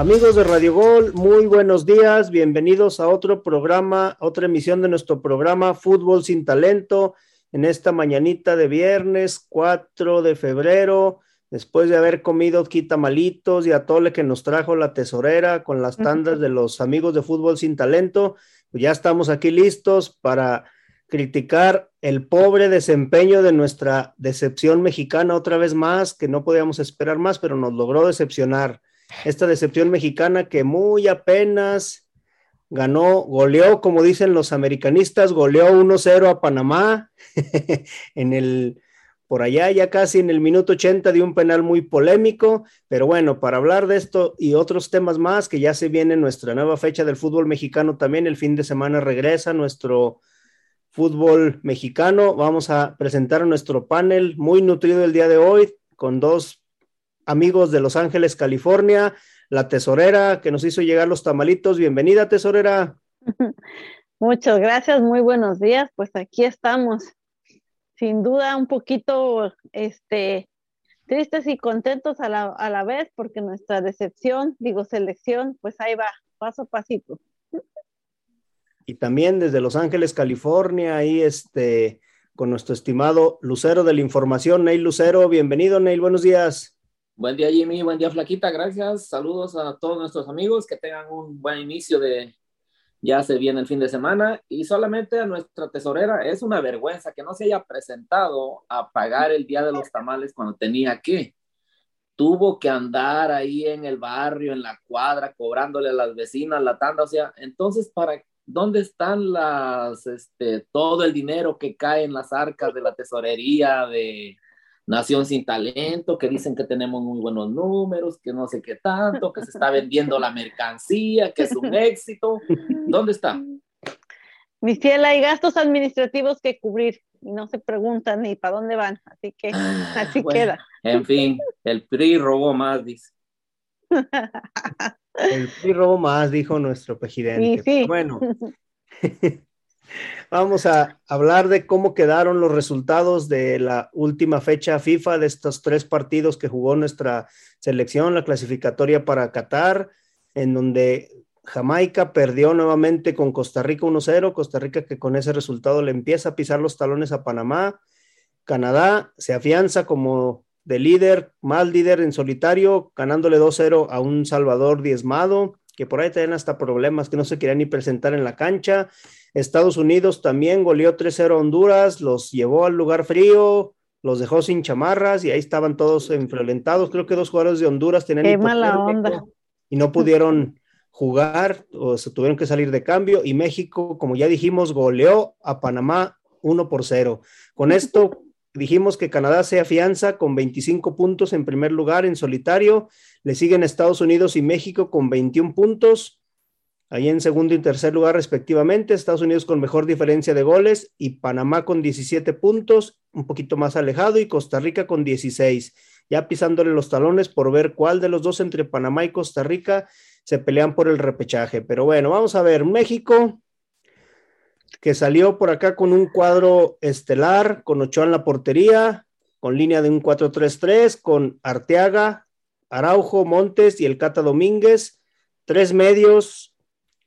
Amigos de Radio Gol, muy buenos días, bienvenidos a otro programa, otra emisión de nuestro programa Fútbol sin Talento, en esta mañanita de viernes 4 de febrero, después de haber comido quitamalitos y atole que nos trajo la tesorera con las tandas de los amigos de Fútbol sin Talento, pues ya estamos aquí listos para criticar el pobre desempeño de nuestra decepción mexicana otra vez más, que no podíamos esperar más, pero nos logró decepcionar esta decepción mexicana que muy apenas ganó, goleó, como dicen los americanistas, goleó 1-0 a Panamá en el, por allá ya casi en el minuto 80 de un penal muy polémico, pero bueno, para hablar de esto y otros temas más, que ya se viene nuestra nueva fecha del fútbol mexicano también, el fin de semana regresa nuestro fútbol mexicano, vamos a presentar nuestro panel muy nutrido el día de hoy con dos amigos de Los Ángeles, California, la tesorera que nos hizo llegar los tamalitos. Bienvenida, tesorera. Muchas gracias, muy buenos días. Pues aquí estamos. Sin duda un poquito este, tristes y contentos a la, a la vez porque nuestra decepción, digo selección, pues ahí va, paso a pasito. Y también desde Los Ángeles, California, ahí este, con nuestro estimado Lucero de la Información, Neil Lucero. Bienvenido, Neil, buenos días. Buen día, Jimmy. Buen día, Flaquita. Gracias. Saludos a todos nuestros amigos. Que tengan un buen inicio de. Ya se viene el fin de semana. Y solamente a nuestra tesorera es una vergüenza que no se haya presentado a pagar el día de los tamales cuando tenía que. Tuvo que andar ahí en el barrio, en la cuadra, cobrándole a las vecinas la tanda. O sea, entonces, ¿para dónde están las, este, todo el dinero que cae en las arcas de la tesorería, de Nación sin talento, que dicen que tenemos muy buenos números, que no sé qué tanto, que se está vendiendo la mercancía, que es un éxito. ¿Dónde está? Mi fiel, hay gastos administrativos que cubrir y no se preguntan ni para dónde van, así que Ah, así bueno, queda. En fin, el PRI robó más, dice. El PRI robó más, dijo nuestro presidente. Sí, sí. Bueno, vamos a hablar de cómo quedaron los resultados de la última fecha FIFA de estos tres partidos que jugó nuestra selección, la clasificatoria para Qatar, en donde Jamaica perdió nuevamente con Costa Rica 1-0, Costa Rica que con ese resultado le empieza a pisar los talones a Panamá, Canadá se afianza como de líder, más líder en solitario, ganándole 2-0 a un Salvador diezmado, que por ahí tenían hasta problemas que no se querían ni presentar en la cancha. Estados Unidos también goleó 3-0 a Honduras, los llevó al lugar frío, los dejó sin chamarras y ahí estaban todos enfrentados. Creo que dos jugadores de Honduras tenían Qué mala onda. y no pudieron jugar o se tuvieron que salir de cambio y México, como ya dijimos, goleó a Panamá 1 por 0. Con esto dijimos que Canadá se afianza con 25 puntos en primer lugar en solitario, le siguen Estados Unidos y México con 21 puntos, ahí en segundo y tercer lugar respectivamente, Estados Unidos con mejor diferencia de goles y Panamá con 17 puntos, un poquito más alejado y Costa Rica con 16, ya pisándole los talones por ver cuál de los dos entre Panamá y Costa Rica se pelean por el repechaje. Pero bueno, vamos a ver, México, que salió por acá con un cuadro estelar, con Ochoa en la portería, con línea de un 4-3-3, con Arteaga, Araujo, Montes y el Cata Domínguez, tres medios,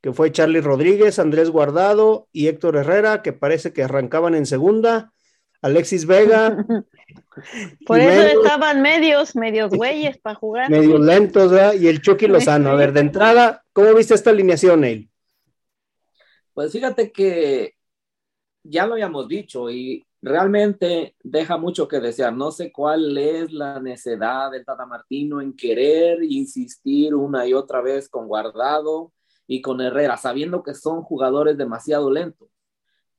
que fue Charlie Rodríguez, Andrés Guardado y Héctor Herrera, que parece que arrancaban en segunda, Alexis Vega, Por eso estaban medios, medios güeyes para jugar. medios lentos, ¿verdad? y el Chucky Lozano. A ver, de entrada, ¿cómo viste esta alineación, Neil? Pues fíjate que ya lo habíamos dicho y realmente deja mucho que desear. No sé cuál es la necedad del Tata Martino en querer insistir una y otra vez con Guardado y con Herrera, sabiendo que son jugadores demasiado lentos.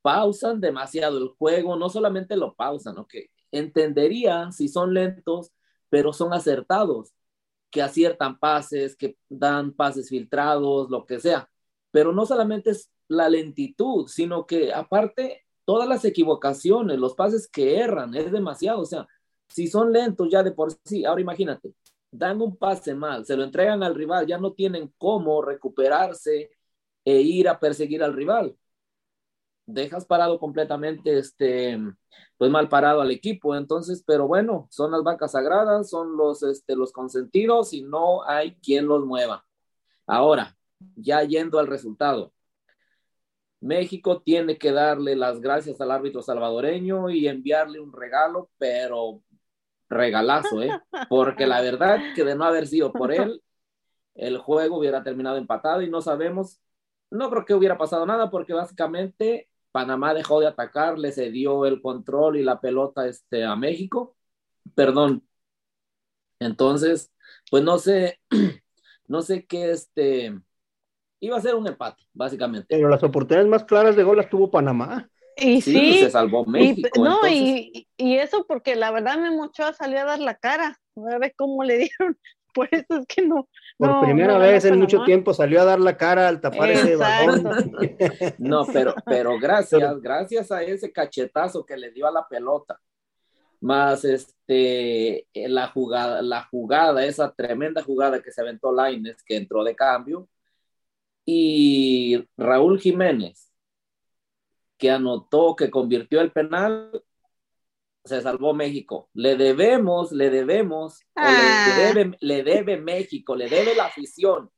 Pausan demasiado el juego, no solamente lo pausan, ¿ok? Entendería si son lentos, pero son acertados, que aciertan pases, que dan pases filtrados, lo que sea. Pero no solamente es la lentitud, sino que aparte todas las equivocaciones, los pases que erran, es demasiado. O sea, si son lentos ya de por sí, ahora imagínate, dan un pase mal, se lo entregan al rival, ya no tienen cómo recuperarse e ir a perseguir al rival. Dejas parado completamente, este, pues mal parado al equipo. Entonces, pero bueno, son las vacas sagradas, son los, este, los consentidos y no hay quien los mueva. Ahora, ya yendo al resultado, México tiene que darle las gracias al árbitro salvadoreño y enviarle un regalo, pero regalazo, ¿eh? Porque la verdad que de no haber sido por él, el juego hubiera terminado empatado y no sabemos, no creo que hubiera pasado nada porque básicamente Panamá dejó de atacar, le cedió el control y la pelota este, a México, perdón. Entonces, pues no sé, no sé qué este, iba a ser un empate, básicamente. Pero las oportunidades más claras de gol las tuvo Panamá. Y sí, se salvó México. Y, no, y, y, eso porque la verdad me Ochoa salió a dar la cara. A ver cómo le dieron. Por eso es que no. Por primera vez en mucho tiempo salió a dar la cara al tapar ese balón. No, pero, pero gracias, gracias a ese cachetazo que le dio a la pelota, más este la jugada, la jugada, esa tremenda jugada que se aventó Laines, que entró de cambio, y Raúl Jiménez, que anotó, que convirtió el penal, se salvó México. Le debemos, le debemos, le, ah. debe, le debe México, le debe la afición,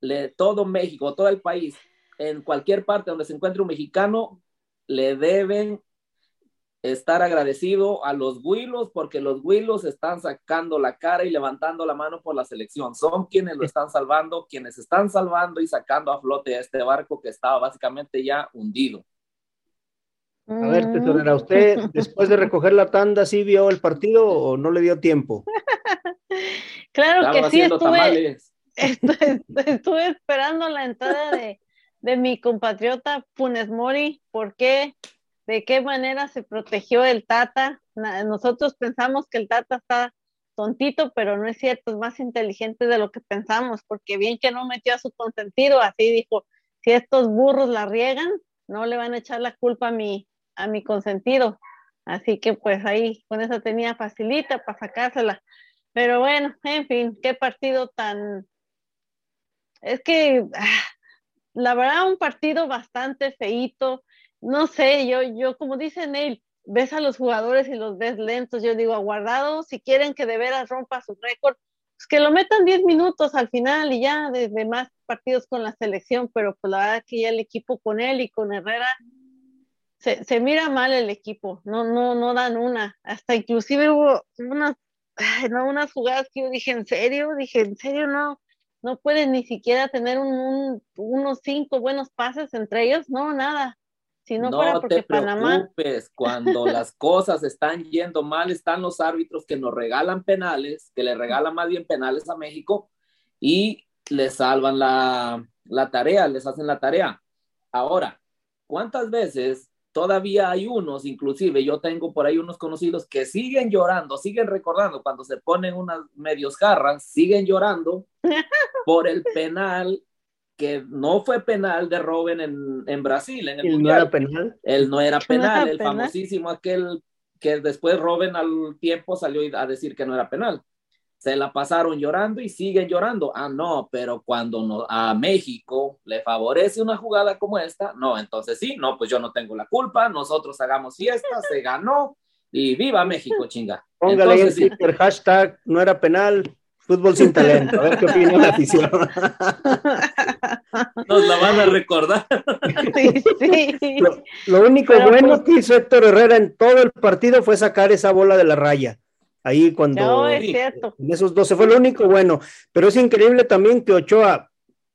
le, todo México, todo el país, en cualquier parte donde se encuentre un mexicano, le deben estar agradecido a los Huilos porque los Huilos están sacando la cara y levantando la mano por la selección. Son quienes lo están salvando, quienes están salvando y sacando a flote a este barco que estaba básicamente ya hundido. A ver, tesorera, ¿usted después de recoger la tanda sí vio el partido o no le dio tiempo? claro que sí, estuve, estuve, esperando la entrada de, de mi compatriota Funes Mori. ¿Por qué? de qué manera se protegió el Tata. Nosotros pensamos que el Tata está tontito, pero no es cierto, es más inteligente de lo que pensamos, porque bien que no metió a su consentido, así dijo, si estos burros la riegan, no le van a echar la culpa a mi, a mi consentido. Así que pues ahí con eso tenía facilita para sacársela. Pero bueno, en fin, qué partido tan... Es que, ah, la verdad, un partido bastante feito no sé, yo, yo como dice Neil, ves a los jugadores y los ves lentos, yo digo, aguardado, si quieren que de veras rompa su récord, pues que lo metan 10 minutos al final y ya desde más partidos con la selección, pero pues la verdad que ya el equipo con él y con Herrera se, se mira mal el equipo, no, no, no dan una, hasta inclusive hubo unas, no, unas jugadas que yo dije, ¿en serio? Dije, ¿en serio no? No pueden ni siquiera tener un, unos cinco buenos pases entre ellos, no, nada no, te preocupes, cuando las cosas están yendo mal, están los árbitros que nos regalan penales, que le regalan más bien penales a México y le salvan la, la tarea, les hacen la tarea. Ahora, ¿cuántas veces todavía hay unos, inclusive yo tengo por ahí unos conocidos que siguen llorando, siguen recordando cuando se ponen unas medios jarras, siguen llorando por el penal que no fue penal de Robin en, en Brasil. En el no era penal? Él no era penal, el famosísimo aquel que después Robin al tiempo salió a decir que no era penal. Se la pasaron llorando y siguen llorando. Ah, no, pero cuando no, a México le favorece una jugada como esta, no, entonces sí, no, pues yo no tengo la culpa, nosotros hagamos fiesta, se ganó y viva México, chinga. Póngale el hashtag no era penal, Fútbol sin talento, a ver qué opina la afición. Nos la van a recordar. Sí, sí. Lo, único bueno que hizo Héctor Herrera en todo el partido fue sacar esa bola de la raya. Ahí cuando no, es cierto. en esos 12 fue lo único bueno. Pero es increíble también que Ochoa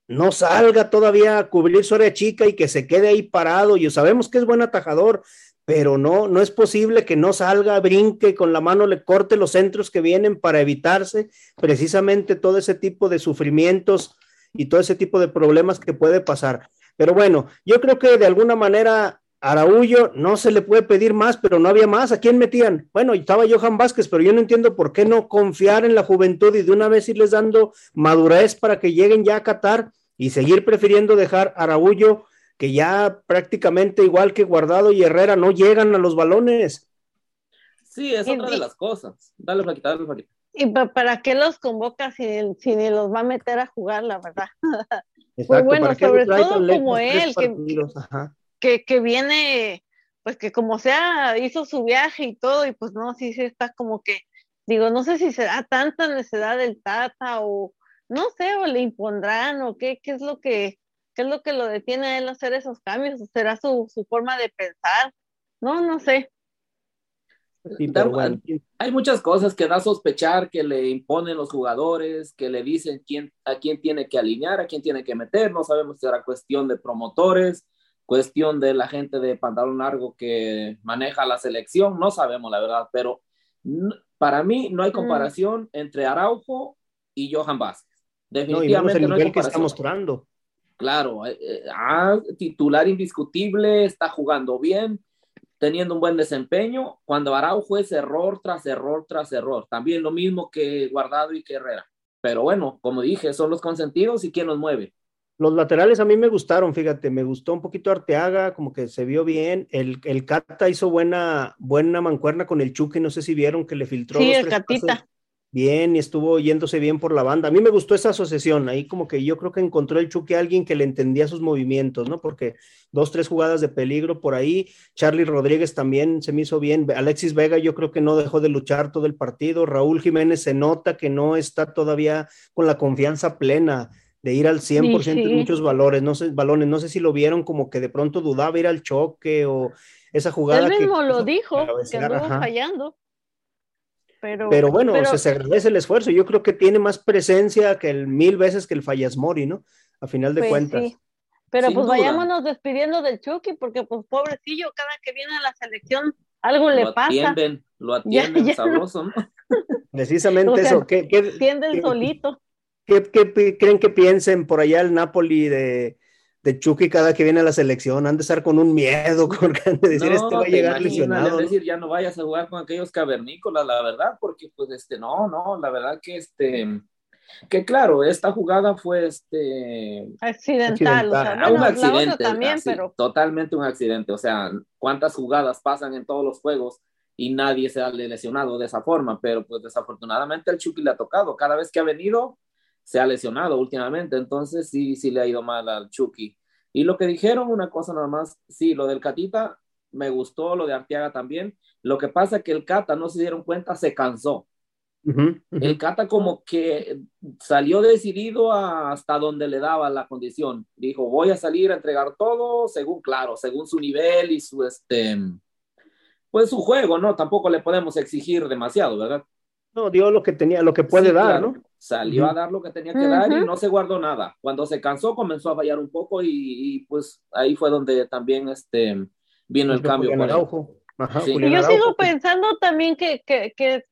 no salga todavía a cubrir su área chica y que se quede ahí parado. Y sabemos que es buen atajador, pero no, no es posible que no salga, brinque, con la mano le corte los centros que vienen para evitarse precisamente todo ese tipo de sufrimientos y todo ese tipo de problemas que puede pasar. Pero bueno, yo creo que de alguna manera Araullo no se le puede pedir más, pero no había más. ¿A quién metían? Bueno, estaba Johan Vázquez, pero yo no entiendo por qué no confiar en la juventud y de una vez irles dando madurez para que lleguen ya a Qatar y seguir prefiriendo dejar a Araullo que ya prácticamente igual que Guardado y Herrera no llegan a los balones. Sí, es otra de las cosas. Dale, Flaquita, dale, Flaquita. ¿Y para qué los convoca si, si ni los va a meter a jugar, la verdad? Exacto, pues bueno, sobre todo como él, que, que, viene, pues que como sea, hizo su viaje y todo, y pues no, sí, sí está como que, digo, no sé si será tanta necesidad del Tata o, no sé, o le impondrán o qué, qué es lo que, qué es lo que lo detiene a él hacer esos cambios, o será su, su forma de pensar, no, no sé. Hay muchas cosas que da a sospechar que le imponen los jugadores, que le dicen quién, a quién tiene que alinear, a quién tiene que meter. No sabemos si era cuestión de promotores, cuestión de la gente de pantalón largo que maneja la selección. No sabemos la verdad, pero para mí no hay mm. comparación entre Araujo y Johan Vázquez. Definitivamente no, hay que está mostrando. Claro, eh, eh, ah, titular indiscutible, está jugando bien teniendo un buen desempeño, cuando Araujo es error tras error tras error. También lo mismo que Guardado y que Herrera. Pero bueno, como dije, son los consentidos y quién los mueve. Los laterales a mí me gustaron, fíjate, me gustó un poquito Arteaga, como que se vio bien. El, el Cata hizo buena, buena mancuerna con el Chucky, no sé si vieron que le filtró. Sí, el Catita bien y estuvo yéndose bien por la banda. A mí me gustó esa asociación, ahí como que yo creo que encontró el Chucky a alguien que le entendía sus movimientos, ¿no? Porque dos, tres jugadas de peligro por ahí. Charlie Rodríguez también se me hizo bien. Alexis Vega yo creo que no dejó de luchar todo el partido. Raúl Jiménez se nota que no está todavía con la confianza plena de ir al 100% en muchos valores, no sé, balones, no sé si lo vieron como que de pronto dudaba ir al choque o esa jugada. Él mismo lo dijo, que anduvo fallando. Pero, bueno, se agradece el esfuerzo. Yo creo que tiene más presencia que el mil veces que el Fallas Mori, ¿no? A final de pues cuentas. Pero pues vayámonos despidiendo del Chucky, porque pues pobrecillo, cada que viene a la selección algo le pasa. Atienden, lo atienden, sabroso, ¿no? Precisamente eso. ¿Qué, qué, atienden solito. ¿Qué, ¿Qué creen que piensen por allá el Napoli de, de Chucky cada que viene a la selección, han de estar con un miedo, con de decir, este va a llegar lesionado. decir, ya no vayas a jugar con aquellos cavernícolas, la verdad, porque pues este, no, no, la verdad que este, que claro, esta jugada fue este... Accidental, O sea, un accidente, también, pero... totalmente un accidente, o sea, cuántas jugadas pasan en todos los juegos y nadie se ha lesionado de esa forma, pero pues desafortunadamente el Chucky le ha tocado, cada vez que ha venido se ha lesionado últimamente, entonces sí, sí le ha ido mal al Chucky. Y lo que dijeron, una cosa nada más, sí, lo del Catita me gustó, lo de Arteaga también. Lo que pasa es que el Cata, no se dieron cuenta, se cansó. El Cata como que salió decidido hasta donde le daba la condición. Dijo, voy a salir a entregar todo según, claro, según su nivel y su, este, pues su juego, ¿no? Tampoco le podemos exigir demasiado, ¿verdad? No, dio lo que tenía, lo que puede dar, ¿no? Salió a dar lo que tenía que dar y no se guardó nada. Cuando se cansó comenzó a fallar un poco y, pues ahí fue donde también este vino el cambio. y yo sigo pensando también que,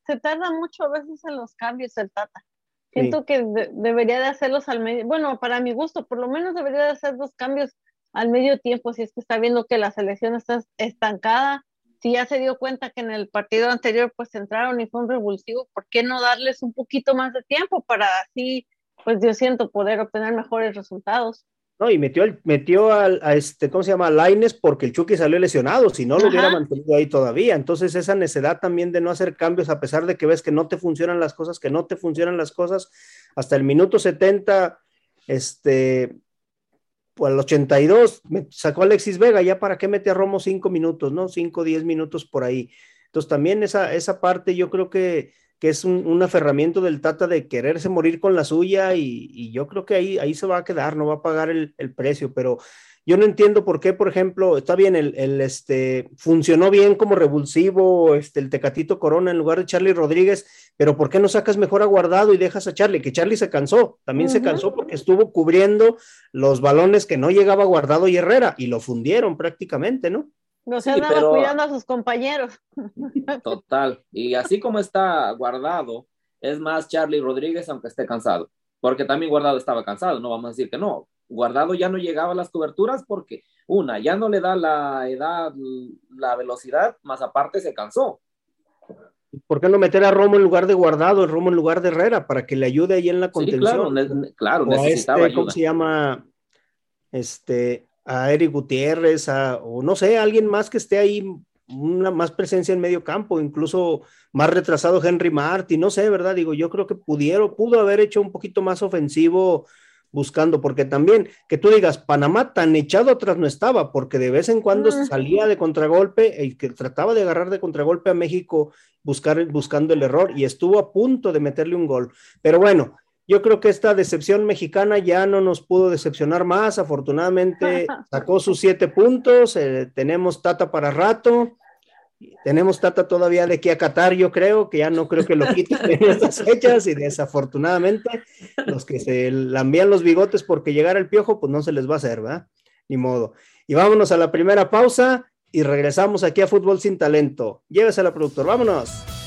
se tarda mucho a veces en los cambios el Tata. Siento que debería de hacerlos al medio, bueno, para mi gusto, por lo menos debería de hacer dos cambios al medio tiempo si es que está viendo que la selección está estancada si ya se dio cuenta que en el partido anterior pues entraron y fue un revulsivo, ¿por qué no darles un poquito más de tiempo para así, pues yo siento poder obtener mejores resultados? No, y metió, metió al, a este, ¿cómo se llama? Laines porque el Chucky salió lesionado, si no lo hubiera mantenido ahí todavía. Entonces, esa necesidad también de no hacer cambios, a pesar de que ves que no te funcionan las cosas, que no te funcionan las cosas, hasta el minuto 70, este, al 82 me sacó Alexis Vega, ya para qué mete a Romo cinco minutos, ¿no? Cinco, diez minutos por ahí. Entonces también esa, esa parte yo creo que, que es un, aferramiento del Tata de quererse morir con la suya y, yo creo que ahí, ahí se va a quedar, no va a pagar el, el precio, pero yo no entiendo por qué, por ejemplo, está bien, el, el, este, funcionó bien como revulsivo este, el Tecatito Corona en lugar de Charlie Rodríguez, pero ¿por qué no sacas mejor a Guardado y dejas a Charlie? Que Charlie se cansó, también se cansó porque estuvo cubriendo los balones que no llegaba Guardado y Herrera y lo fundieron prácticamente, ¿no? No se andaba cuidando a sus compañeros. Total, y así como está Guardado, es más Charlie Rodríguez aunque esté cansado, porque también Guardado estaba cansado, no vamos a decir que no, Guardado ya no llegaba a las coberturas porque, una, ya no le da la edad, la velocidad, más aparte se cansó. ¿Por qué no meter a Romo en lugar de Guardado, Romo en lugar de Herrera, para que le ayude ahí en la contención? Sí, claro, necesitaba este, ¿Cómo se llama? Este, a Eric Gutiérrez, o no sé, alguien más que esté ahí, una más presencia en medio campo, incluso más retrasado Henry Martin, no sé, ¿verdad? Digo, yo creo que pudieron, pudo haber hecho un poquito más ofensivo buscando, porque también que tú digas, Panamá tan echado atrás no estaba, porque de vez en cuando salía de contragolpe y que trataba de agarrar de contragolpe a México buscar, buscando el error y estuvo a punto de meterle un gol. Pero bueno, yo creo que esta decepción mexicana ya no nos pudo decepcionar más. Afortunadamente sacó sus siete puntos. Eh, tenemos Tata para rato. Tenemos Tata todavía de aquí a Qatar, yo creo, que ya no creo que lo quiten en estas fechas y desafortunadamente los que se lambían los bigotes porque llegara el piojo, pues no se les va a hacer, ¿verdad? Ni modo. Y vámonos a la primera pausa y regresamos aquí a Fútbol Sin Talento. Llévesela, productor, vámonos.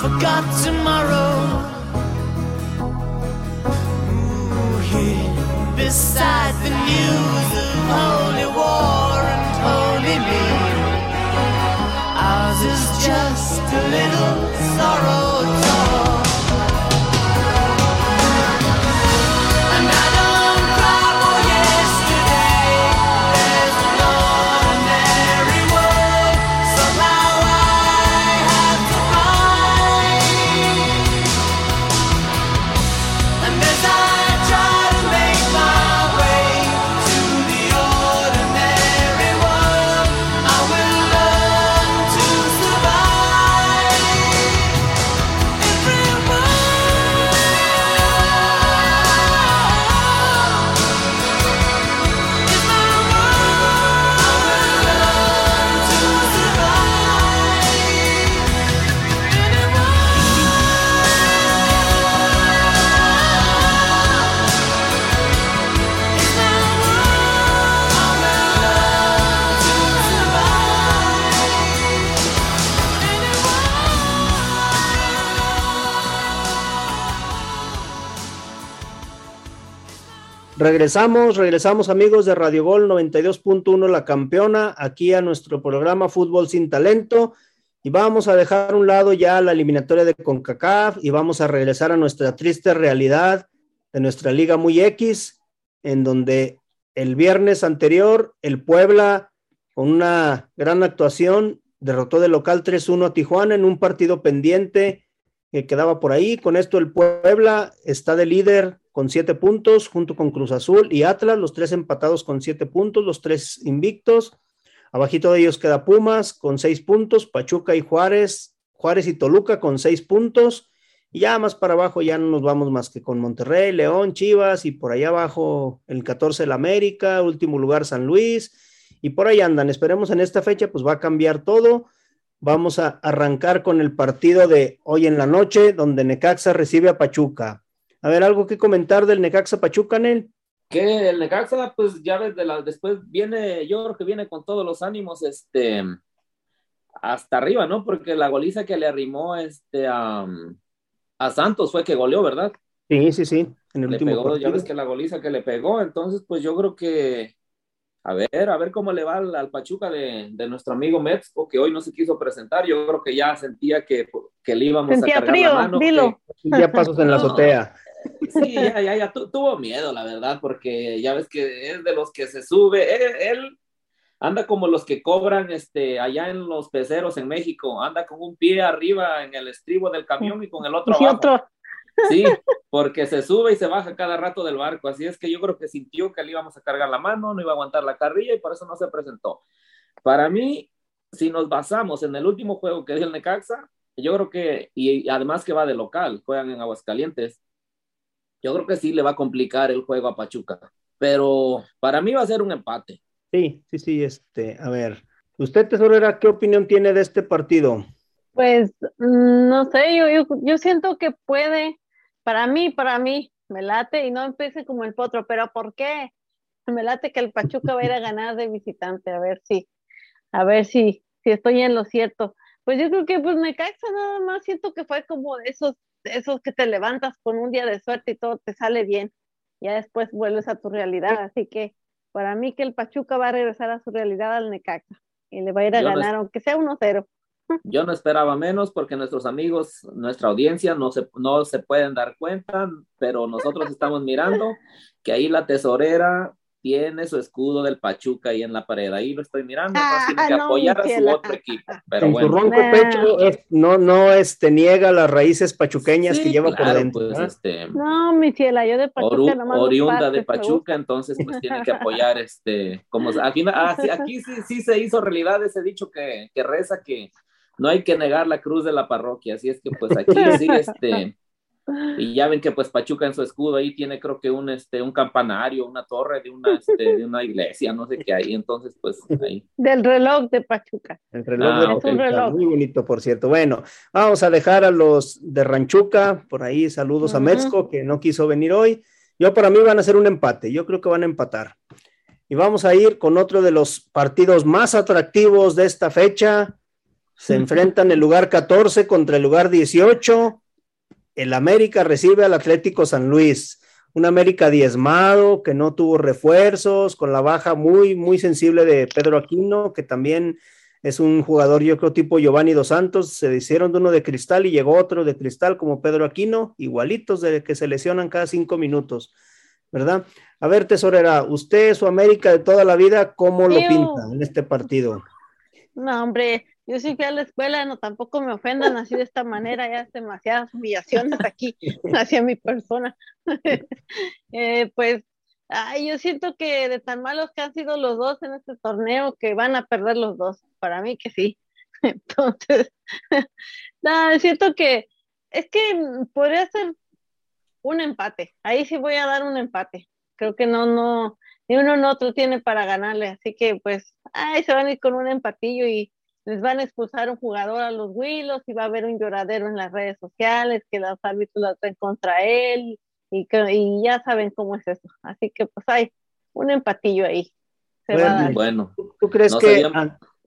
forgot tomorrow. Regresamos, regresamos amigos de Radio Gol 92.1 La Campeona, aquí a nuestro programa Fútbol sin Talento y vamos a dejar a un lado ya la eliminatoria de CONCACAF y vamos a regresar a nuestra triste realidad de nuestra Liga Muy X, en donde el viernes anterior el Puebla con una gran actuación derrotó de local 3-1 a Tijuana en un partido pendiente que quedaba por ahí. Con esto el Puebla está de líder con siete puntos, junto con Cruz Azul y Atlas, los tres empatados con siete puntos, los tres invictos. Abajito de ellos queda Pumas con seis puntos, Pachuca y Juárez, Juárez y Toluca con seis puntos. Y ya más para abajo ya no nos vamos más que con Monterrey, León, Chivas y por allá abajo el 14 el América, último lugar San Luis y por ahí andan. Esperemos en esta fecha pues va a cambiar todo. Vamos a arrancar con el partido de hoy en la noche donde Necaxa recibe a Pachuca. A ver, algo que comentar del Necaxa Pachuca, Nel. Que el Necaxa, pues ya desde la, después viene, yo creo que viene con todos los ánimos, este, hasta arriba, ¿no? Porque la goliza que le arrimó este, a, a Santos fue que goleó, ¿verdad? Sí, sí, sí. En el último pegó, ya ves que la goliza que le pegó, entonces, pues yo creo que a ver, a ver cómo le va al, Pachuca de, de, nuestro amigo Metzko, que hoy no se quiso presentar. Yo creo que ya sentía que, que le íbamos a cargar frío, la mano. Dilo. Ya pasos en la azotea. Sí, ya, ya, ya tuvo miedo, la verdad, porque ya ves que es de los que se sube. Él, anda como los que cobran este, allá en los peceros en México. Anda con un pie arriba en el estribo del camión y con el otro abajo. Sí, porque se sube y se baja cada rato del barco. Así es que yo creo que sintió que le íbamos a cargar la mano, no iba a aguantar la carrilla y por eso no se presentó. Para mí, si nos basamos en el último juego que es el Necaxa, yo creo que, y además que va de local, juegan en Aguascalientes, yo creo que sí le va a complicar el juego a Pachuca, pero para mí va a ser un empate. Sí, sí, sí, este, a ver, usted tesorera, ¿qué opinión tiene de este partido? Pues mm, no sé, yo, yo, yo siento que puede, para mí, para mí, me late y no empiece como el potro, pero ¿por qué? Me late que el Pachuca va a ir a ganar de visitante, a ver si, a ver si, si estoy en lo cierto. Pues yo creo que pues me caxa nada más, siento que fue como de esos esos que te levantas con un día de suerte y todo te sale bien, ya después vuelves a tu realidad. Así que para mí que el Pachuca va a regresar a su realidad al Necaxa y le va a ir a ganar, aunque sea 1-0. Yo no esperaba menos porque nuestros amigos, nuestra audiencia no se, no se pueden dar cuenta, pero nosotros estamos mirando que ahí la tesorera tiene su escudo del Pachuca ahí en la pared. Ahí lo estoy mirando, ah, tiene que apoyar a su otro equipo. Pero en su ronco pecho no, no este, niega las raíces pachuqueñas que lleva por dentro. Pues, este, no, mi ciela, yo de Pachuca Oriunda de Pachuca, entonces pues tiene que apoyar este, como aquí, ah, aquí sí, sí, se hizo realidad ese dicho que, que reza que no hay que negar la cruz de la parroquia, así es que pues aquí sí, este y ya ven que pues Pachuca en su escudo ahí tiene creo que un, este, un campanario, una torre de una, este, de una iglesia, no sé qué hay, entonces pues ahí. Del reloj de Pachuca. El reloj ah, de Pachuca, reloj. muy bonito por cierto. Bueno, vamos a dejar a los de Ranchuca, por ahí saludos a Metzco que no quiso venir hoy. Yo para mí van a ser un empate, yo creo que van a empatar. Y vamos a ir con otro de los partidos más atractivos de esta fecha. Se enfrentan el lugar 14 contra el lugar 18 el América recibe al Atlético San Luis, un América diezmado, que no tuvo refuerzos, con la baja muy, muy sensible de Pedro Aquino, que también es un jugador, yo creo, tipo Giovanni Dos Santos, se hicieron de uno de cristal y llegó otro de cristal como Pedro Aquino, igualitos de que se lesionan cada cinco minutos, ¿verdad? A ver, tesorera, usted, su América de toda la vida, ¿cómo lo pinta en este partido? No, hombre, yo sí fui a la escuela, no tampoco me ofendan así de esta manera, ya es demasiadas humillaciones aquí hacia mi persona. Eh, pues, ay, yo siento que de tan malos que han sido los dos en este torneo, que van a perder los dos, para mí que sí. Entonces, nada, siento que es que podría ser un empate, ahí sí voy a dar un empate. Creo que no, no, ni uno ni otro tiene para ganarle, así que pues, ay, se van a ir con un empatillo y les van a expulsar un jugador a los Willos y va a haber un lloradero en las redes sociales que los árbitros la traen contra él y, y ya saben cómo es eso. Así que pues hay un empatillo ahí. bueno, ¿tú crees que,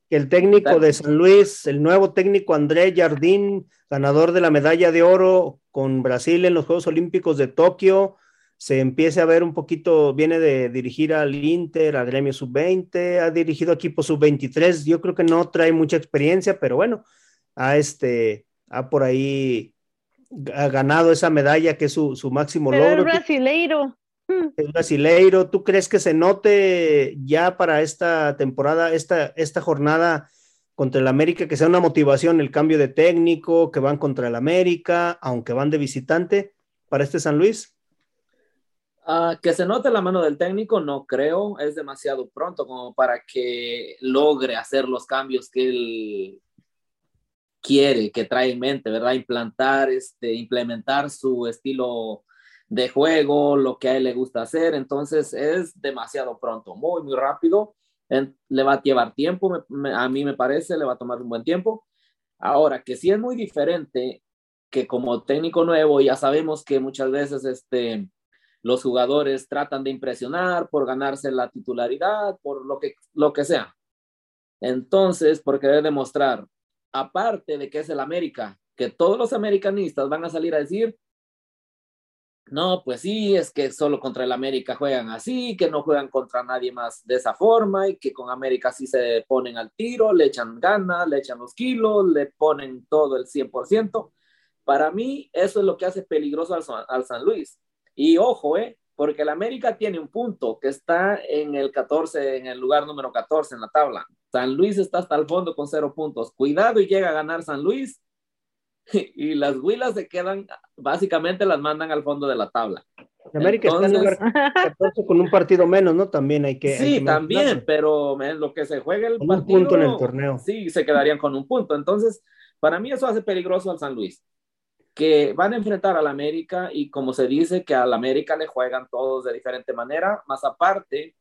el técnico de San Luis, el nuevo técnico André Jardín, ganador de la medalla de oro con Brasil en los Juegos Olímpicos de Tokio, se empiece a ver un poquito, viene de dirigir al Inter, al Gremio Sub-20, ha dirigido equipos Sub-23, yo creo que no trae mucha experiencia, pero bueno, ha, este, ha por ahí ha ganado esa medalla que es su, su máximo Pero logro. Es brasileiro. Es brasileiro. ¿Tú crees que se note ya para esta temporada, esta, esta jornada contra el América, que sea una motivación el cambio de técnico, que van contra el América, aunque van de visitante para este San Luis? Uh, que se note la mano del técnico, no creo, es demasiado pronto como para que logre hacer los cambios que él quiere, que trae en mente, ¿verdad? Implantar, este, implementar su estilo de juego, lo que a él le gusta hacer, entonces es demasiado pronto, muy, muy rápido, en, le va a llevar tiempo, me, me, a mí me parece, le va a tomar un buen tiempo. Ahora, que sí es muy diferente que como técnico nuevo, ya sabemos que muchas veces, este, los jugadores tratan de impresionar por ganarse la titularidad, por lo que, lo que sea. Entonces, por querer demostrar, aparte de que es el América, que todos los americanistas van a salir a decir, no, pues sí, es que solo contra el América juegan así, que no juegan contra nadie más de esa forma y que con América sí se ponen al tiro, le echan ganas, le echan los kilos, le ponen todo el 100%. Para mí, eso es lo que hace peligroso al, al San Luis y ojo, ¿eh? Porque el América tiene un punto que está en el 14, en el lugar número 14 en la tabla. San Luis está hasta el fondo con cero puntos. Cuidado y llega a ganar San Luis y las huilas se quedan, básicamente las mandan al fondo de la tabla. América Entonces, está en lugar 14 con un partido menos, ¿no? También hay que. Sí, hay que también, pero en lo que se juega el con partido. un punto en el torneo. Sí, se quedarían con un punto. Entonces, para mí eso hace peligroso al San Luis que van a enfrentar al América y como se dice que al América le juegan todos de diferente manera, más aparte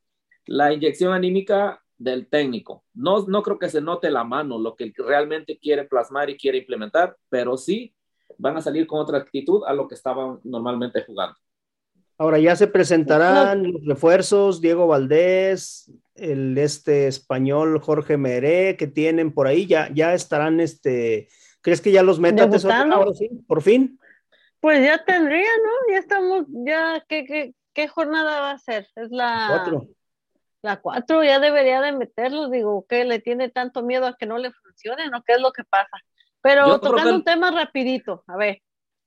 la inyección anímica del técnico. No, no creo que se note la mano lo que realmente quiere plasmar y quiere implementar, pero sí van a salir con otra actitud a lo que estaban normalmente jugando. Ahora ya se presentarán los refuerzos, Diego Valdés, el este español Jorge Meré que tienen por ahí, ya, ya estarán este, ¿Crees que ya los metas ahora sí, por fin? Pues ya tendría, ¿no? Ya estamos, ya, ¿qué, qué, qué jornada va a ser? Es la cuatro. La cuatro, ya debería de meterlos, digo, ¿qué le tiene tanto miedo a que no le funcione, ¿no? ¿Qué es lo que pasa? Pero Yo tocando que... un tema rapidito, a ver,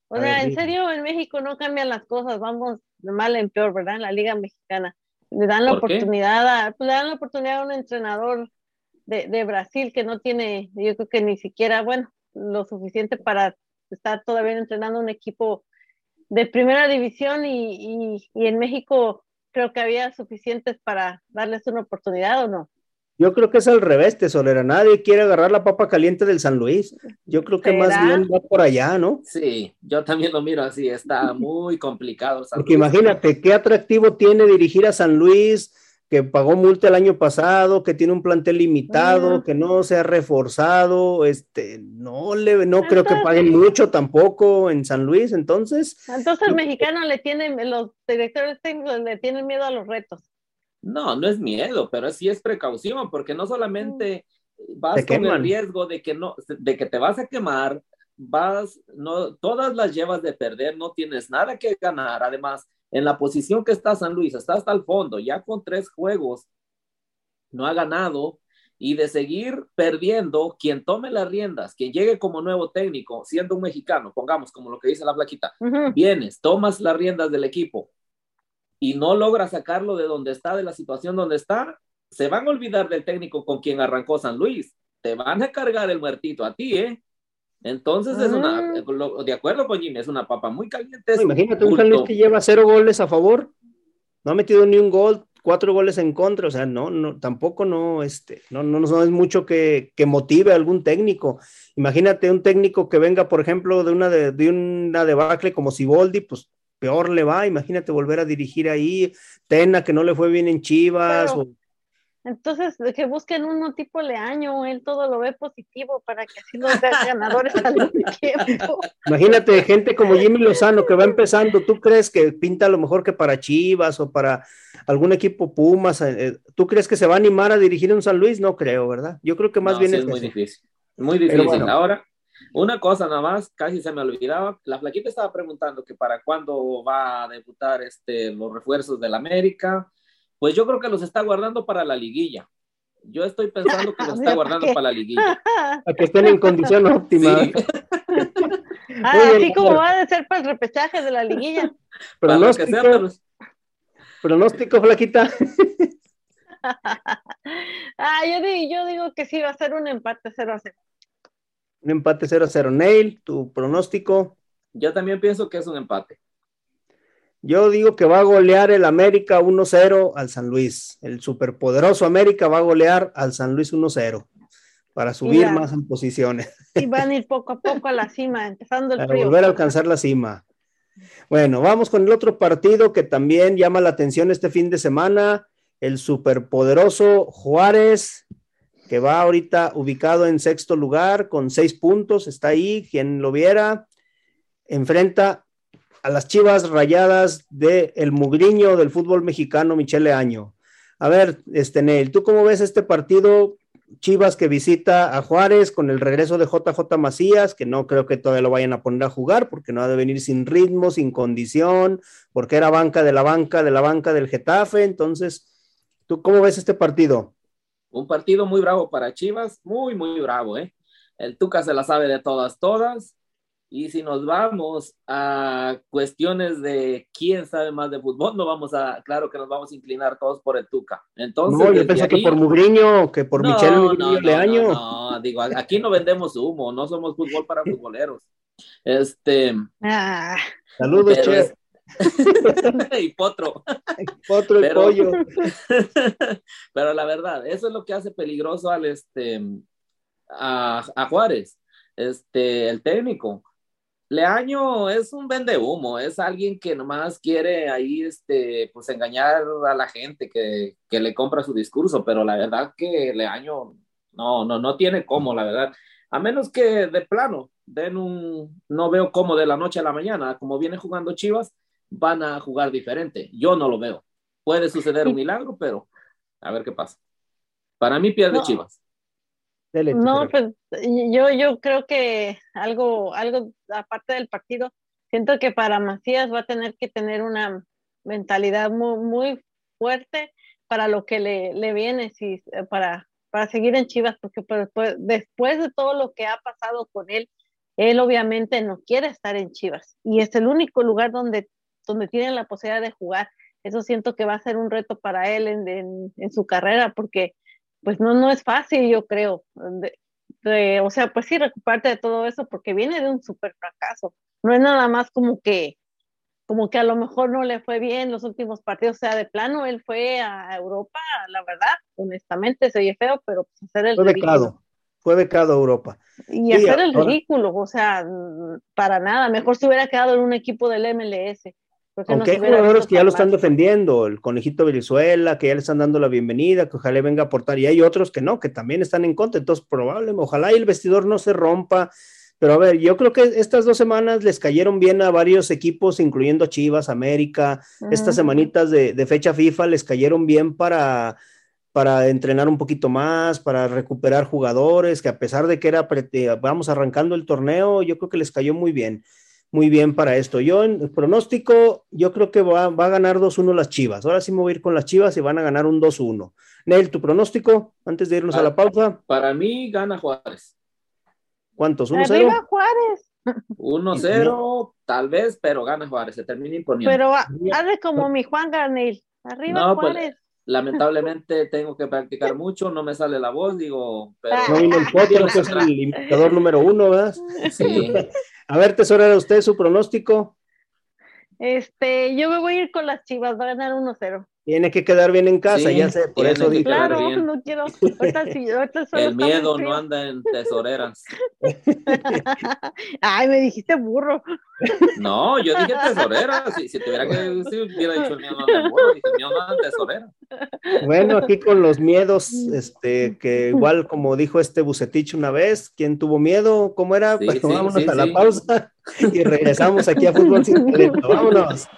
o a sea, ver, en serio, en México no cambian las cosas, vamos de mal en peor, ¿verdad? En la Liga Mexicana. Le dan la oportunidad a, pues, le dan la oportunidad a un entrenador de, de Brasil que no tiene, yo creo que ni siquiera, bueno, lo suficiente para estar todavía entrenando un equipo de primera división y, y, y, en México creo que había suficientes para darles una oportunidad o no. Yo creo que es al revés, Tesolera. Nadie quiere agarrar la papa caliente del San Luis. Yo creo que ¿Será? más bien va por allá, ¿no? Sí, yo también lo miro así. Está muy complicado. San Porque Luis. imagínate qué atractivo tiene dirigir a San Luis, que pagó multa el año pasado, que tiene un plantel limitado, uh, que no se ha reforzado, este, no le, no entonces, creo que paguen mucho tampoco en San Luis, entonces. Entonces el mexicano le tienen, los directores técnicos le tienen miedo a los retos. No, no es miedo, pero sí es precaución, porque no solamente vas con queman. el riesgo de que no, de que te vas a quemar, vas, no, todas las llevas de perder, no tienes nada que ganar, además en la posición que está San Luis, está hasta el fondo, ya con tres juegos, no ha ganado, y de seguir perdiendo, quien tome las riendas, quien llegue como nuevo técnico, siendo un mexicano, pongamos como lo que dice la plaquita, uh -huh. vienes, tomas las riendas del equipo y no logras sacarlo de donde está, de la situación donde está, se van a olvidar del técnico con quien arrancó San Luis. Te van a cargar el muertito a ti, ¿eh? Entonces ah. es una, de acuerdo con Jimmy, es una papa muy caliente. No, imagínate un San Luis que lleva cero goles a favor, no ha metido ni un gol, cuatro goles en contra, o sea, no, no, tampoco no, este, no, no, no es mucho que, que motive a algún técnico. Imagínate un técnico que venga, por ejemplo, de una, de, de una debacle como Siboldi, pues peor le va, imagínate volver a dirigir ahí, Tena que no le fue bien en Chivas, Pero... o, entonces, que busquen uno tipo Leaño, él todo lo ve positivo para que así los ganadores al mismo tiempo. Imagínate, gente como Jimmy Lozano que va empezando, ¿tú crees que pinta lo mejor que para Chivas o para algún equipo Pumas? Eh, ¿Tú crees que se va a animar a dirigir un San Luis? No creo, ¿verdad? Yo creo que más no, bien sí, es, es muy difícil. Muy difícil. Bueno, Ahora, Una cosa nada más, casi se me olvidaba, la flaquita estaba preguntando que para cuándo va a debutar este, los refuerzos del América. Pues yo creo que los está guardando para la liguilla. Yo estoy pensando que los está guardando para la liguilla. Para que estén en condición óptima. Ah, así como va a ser para el repechaje de la liguilla. Pronóstico, pronóstico flaquita. ah, yo digo, yo digo que sí va a ser un empate 0 a 0. Un empate 0 a 0. Neil, tu pronóstico. Yo también pienso que es un empate. Yo digo que va a golear el América 1-0 al San Luis. El superpoderoso América va a golear al San Luis 1-0 para subir más en posiciones. Y van a ir poco a poco a la cima, empezando el para volver a alcanzar la cima. Bueno, vamos con el otro partido que también llama la atención este fin de semana. El superpoderoso Juárez que va ahorita ubicado en sexto lugar con seis puntos, está ahí, quien lo viera, enfrenta a las Chivas Rayadas de el Mugriño del fútbol mexicano, Michele Año. A ver, este Neil, ¿tú cómo ves este partido? Chivas que visita a Juárez con el regreso de JJ Macías, que no creo que todavía lo vayan a poner a jugar porque no ha de venir sin ritmo, sin condición, porque era banca de la banca de la banca del Getafe. Entonces, ¿tú cómo ves este partido? Un partido muy bravo para Chivas, muy, muy bravo, ¿eh? El Tuca se la sabe de todas, todas. Y si nos vamos a cuestiones de quién sabe más de fútbol, no vamos a, claro que nos vamos a inclinar todos por el Tuca. Entonces, no, yo pensé que por Mugriño, que por Michel no, Leaño. No, digo, aquí no vendemos humo, no somos fútbol para futboleros. Este. Ah. Saludos, y potro. potro y pero, pollo. pero la verdad, eso es lo que hace peligroso al este a, a Juárez, este, el técnico. Leaño es un vende humo, es alguien que nomás quiere ahí, este, pues engañar a la gente que, que le compra su discurso, pero la verdad que Leaño no, no, no tiene cómo, la verdad. A menos que de plano den un, no veo cómo de la noche a la mañana, como viene jugando Chivas, van a jugar diferente. Yo no lo veo. Puede suceder un milagro, pero a ver qué pasa. Para mí pierde Chivas. No, pues yo, yo creo que algo, algo aparte del partido, siento que para Macías va a tener que tener una mentalidad muy, muy fuerte para lo que le, le viene, si, para, para seguir en Chivas, porque pues, pues, después de todo lo que ha pasado con él, él obviamente no quiere estar en Chivas y es el único lugar donde donde tienen la posibilidad de jugar. Eso siento que va a ser un reto para él en, en, su carrera, porque pues no, no es fácil, yo creo. o sea, pues sí, recuperarte de todo eso, porque viene de un súper fracaso. No es nada más como que, como que a lo mejor no le fue bien los últimos partidos, o sea, de plano él fue a Europa, la verdad, honestamente, se oye feo, pero pues hacer el fue becado, fue becado a Europa. Y hacer el ridículo, o sea, para nada, mejor se hubiera quedado en un equipo del MLS. Aunque hay jugadores que ya lo están defendiendo, el conejito Venezuela, que ya le están dando la bienvenida, que ojalá venga a aportar, y hay otros que no, que también están en contra, entonces probablemente, ojalá y el vestidor no se rompa, pero a ver, yo creo que estas dos semanas les cayeron bien a varios equipos, incluyendo Chivas, América, estas semanitas de, de, fecha FIFA les cayeron bien para, para entrenar un poquito más, para recuperar jugadores, que a pesar de que era, vamos arrancando el torneo, yo creo que les cayó muy bien muy bien para esto. Yo en el pronóstico, yo creo que va, a ganar 2-1 las Chivas. Ahora sí me voy a ir con las Chivas y van a ganar un 2-1. Neil, tu pronóstico antes de irnos a la pausa. Para mí gana Juárez. ¿Cuántos? ¿1-0? Arriba Juárez. 1-0, tal vez, pero gana Juárez, se termina imponiendo. Pero hazle como mi Juan Garnil. Arriba pues, Juárez. Lamentablemente tengo que practicar mucho, no me sale la voz, digo, pero... No vino el que es el imitador número uno, ¿verdad? Sí. A ver, tesorera, usted su pronóstico. Este, yo me voy a ir con las chivas, va a ganar 1-0. Tiene que quedar bien en casa, ya sé, por eso dije. Claro, no quiero. El miedo no anda en tesoreras. Ay, me dijiste burro. No, yo dije tesorera. Si, si tuviera que decir, hubiera dicho el miedo no anda en burro, dije el miedo no anda en tesorera. Bueno, aquí con los miedos, este, que igual como dijo este Bucetich una vez, ¿quién tuvo miedo? ¿Cómo era? Sí, pues vámonos a la pausa y regresamos aquí a Fútbol Sin Talento. Vámonos.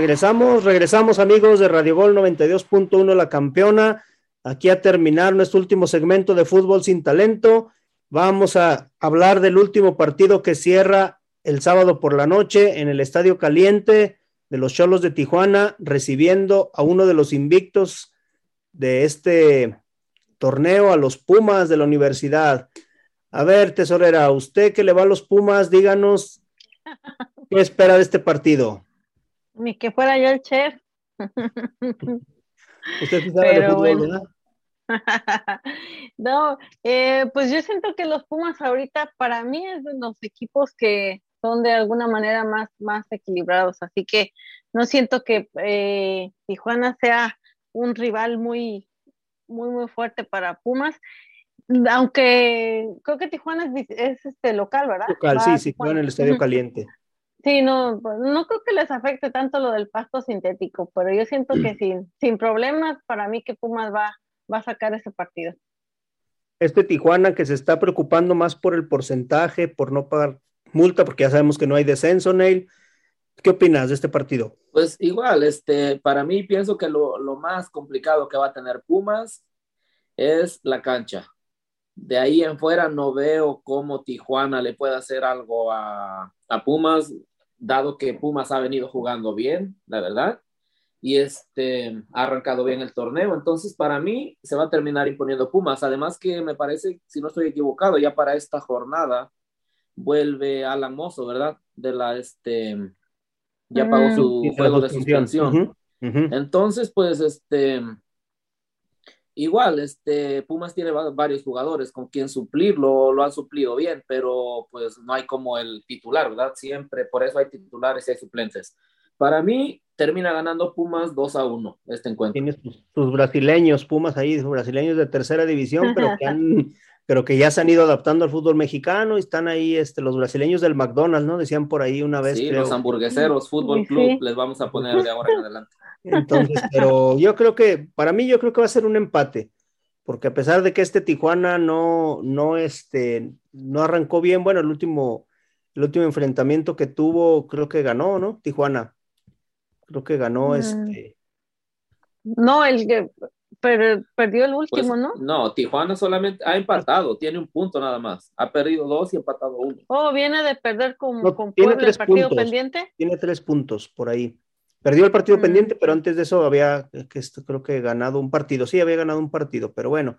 Regresamos, regresamos amigos de Radio Gol 92.1 La Campeona, aquí a terminar nuestro último segmento de fútbol sin talento. Vamos a hablar del último partido que cierra el sábado por la noche en el Estadio Caliente de los Cholos de Tijuana, recibiendo a uno de los invictos de este torneo, a los Pumas de la universidad. A ver, tesorera, usted que le va a los Pumas, díganos qué espera de este partido. Ni que fuera yo el chef. Usted sí sabe de fútbol, bueno. ¿verdad? No, eh, pues yo siento que los Pumas ahorita para mí es de los equipos que son de alguna manera más, más equilibrados, así que no siento que eh, Tijuana sea un rival muy, muy, muy fuerte para Pumas, aunque creo que Tijuana es, este local, ¿verdad? Local, Va sí, sí, Tijuana. en el Estadio. Caliente. Sí, no, pues, no creo que les afecte tanto lo del pasto sintético, pero yo siento que sin, sin problemas, para mí que Pumas va, va a sacar ese partido. Este Tijuana que se está preocupando más por el porcentaje, por no pagar multa, porque ya sabemos que no hay descenso, Neil. ¿Qué opinas de este partido? Pues igual, este, para mí pienso que lo, lo más complicado que va a tener Pumas es la cancha. De ahí en fuera no veo cómo Tijuana le puede hacer algo a, a Pumas, dado que Pumas ha venido jugando bien, la verdad. y este, ha arrancado bien el torneo. Entonces, para mí, se va a terminar imponiendo Pumas. Además que me parece, si no estoy equivocado, ya para esta jornada vuelve Alan Mozo, ¿verdad? De la, este, ya pagó Mm. su juego de suspensión. suspensión. Ujú, ujú. Entonces, pues, este, igual, este, Pumas tiene va- varios jugadores con quien suplirlo, lo han suplido bien, pero pues no hay como el titular, ¿verdad? Siempre, por eso hay titulares y hay suplentes. Para mí, termina ganando Pumas 2 a 1 este encuentro. Tienes sus, sus brasileños, Pumas ahí, sus brasileños de tercera división, pero que, han- pero que ya se han ido adaptando al fútbol mexicano y están ahí este, los brasileños del McDonald's, ¿no? Decían por ahí una vez. Sí, creo. los hamburgueseros, Fútbol Club, sí. les vamos a poner de ahora en adelante. Entonces, pero yo creo que, para mí, yo creo que va a ser un empate, porque a pesar de que este Tijuana no, no, este, no arrancó bien, bueno, el último, el último enfrentamiento que tuvo, creo que ganó, ¿no? Tijuana. Creo que ganó Mm. este. No, el que pero perdió el Pues, último, ¿no? no, Tijuana solamente ha empatado, tiene un punto nada más. Ha perdido dos y empatado uno. Oh, viene de perder con, No, con Puebla el tres partido puntos. pendiente. Tiene tres puntos por ahí. Perdió el partido Mm. pendiente, pero antes de eso había, eh, que esto, creo que ganado un partido. Sí, había ganado un partido, pero bueno.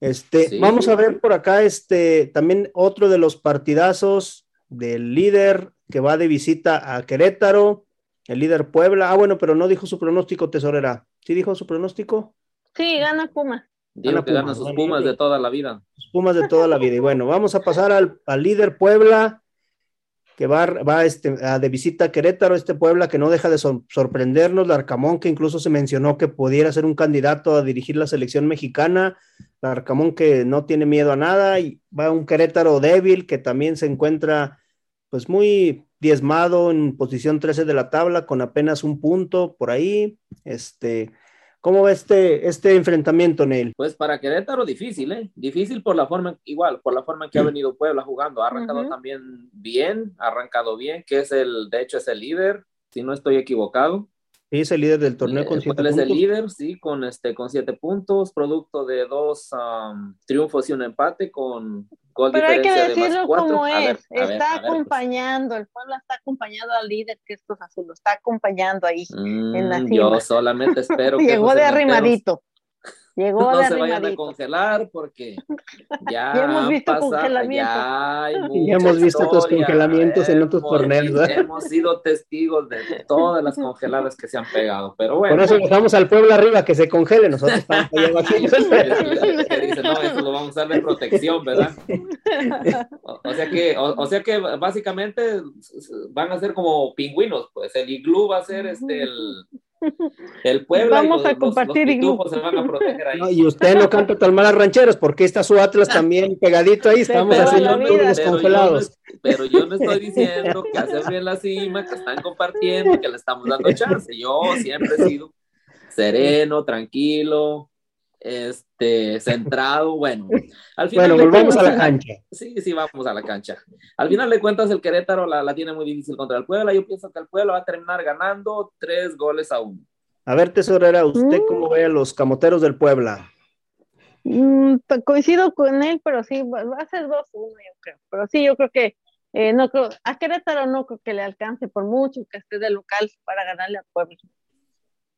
Este, Sí. vamos a ver por acá, este, también otro de los partidazos del líder que va de visita a Querétaro, el líder Puebla. Ah, bueno, pero no dijo su pronóstico, tesorera. ¿Sí dijo su pronóstico? Sí, gana Puma. Digo Gana que Pumas, sus Pumas de toda la vida. Los Pumas de toda la vida. Y bueno, vamos a pasar al, al líder Puebla, que va, va este, a de visita a Querétaro, este Puebla que no deja de sor- sorprendernos, Larcamón, que incluso se mencionó que pudiera ser un candidato a dirigir la selección mexicana, Larcamón que no tiene miedo a nada, y va un Querétaro débil que también se encuentra pues muy diezmado en posición 13 de la tabla, con apenas un punto por ahí. Este, ¿Cómo va este, este enfrentamiento, Neil? Pues para Querétaro difícil, ¿eh? Difícil por la forma, igual, por la forma en que ha venido Puebla jugando. Ha arrancado también bien, ha arrancado bien, que es el, de hecho es el líder, si no estoy equivocado. Es el líder del torneo con Eh, siete Puebla es el puntos. líder, sí, con este, con siete puntos, producto de dos am, triunfos y un empate con gol Pero hay que de decirlo como ver, es. ver, está ver, pues. acompañando, el pueblo está acompañando al líder que es Cruz Azul, lo está acompañando ahí. en la Mm, cima. yo solamente espero que Llegó de arrimadito. Llegó no se vayan a congelar porque ya, Ya hemos visto pasado- congelamientos. ya hay Ya hemos visto otros congelamientos en otros hemos- torneos, ¿verdad? Hemos sido testigos de todas las congeladas que se han pegado, pero bueno. Por eso dejamos al pueblo arriba que se congele, nosotros estamos allá abajo. que dice, no, eso lo vamos a usar de protección, ¿verdad? O, o sea que, o, o sea que básicamente van a ser como pingüinos, pues el iglú va a ser este el, el pueblo Vamos a compartir iglú. se van a proteger ahí. No, y usted no canta tan mal a rancheros, porque está su Atlas también pegadito ahí, estamos haciendo turnos Pero yo, no, congelados. pero yo no estoy diciendo que hace bien la cima, que están compartiendo, que le estamos dando chance. Yo siempre he sido sereno, tranquilo, este, centrado. Bueno, al final Bueno, a la cuentas- cancha. Sí, sí, vamos a la cancha. Al final de cuentas, el Querétaro la, la tiene muy difícil contra el Puebla. Yo pienso que el Puebla va a terminar ganando tres goles a uno. A ver, tesorera, ¿usted Mm. cómo ve a los camoteros del Puebla? Mm, pues, coincido con él, pero sí, va va a ser 2-1, yo creo. Pero sí, yo creo que eh, no creo, a Querétaro no creo que le alcance por mucho que esté de local para ganarle a Puebla.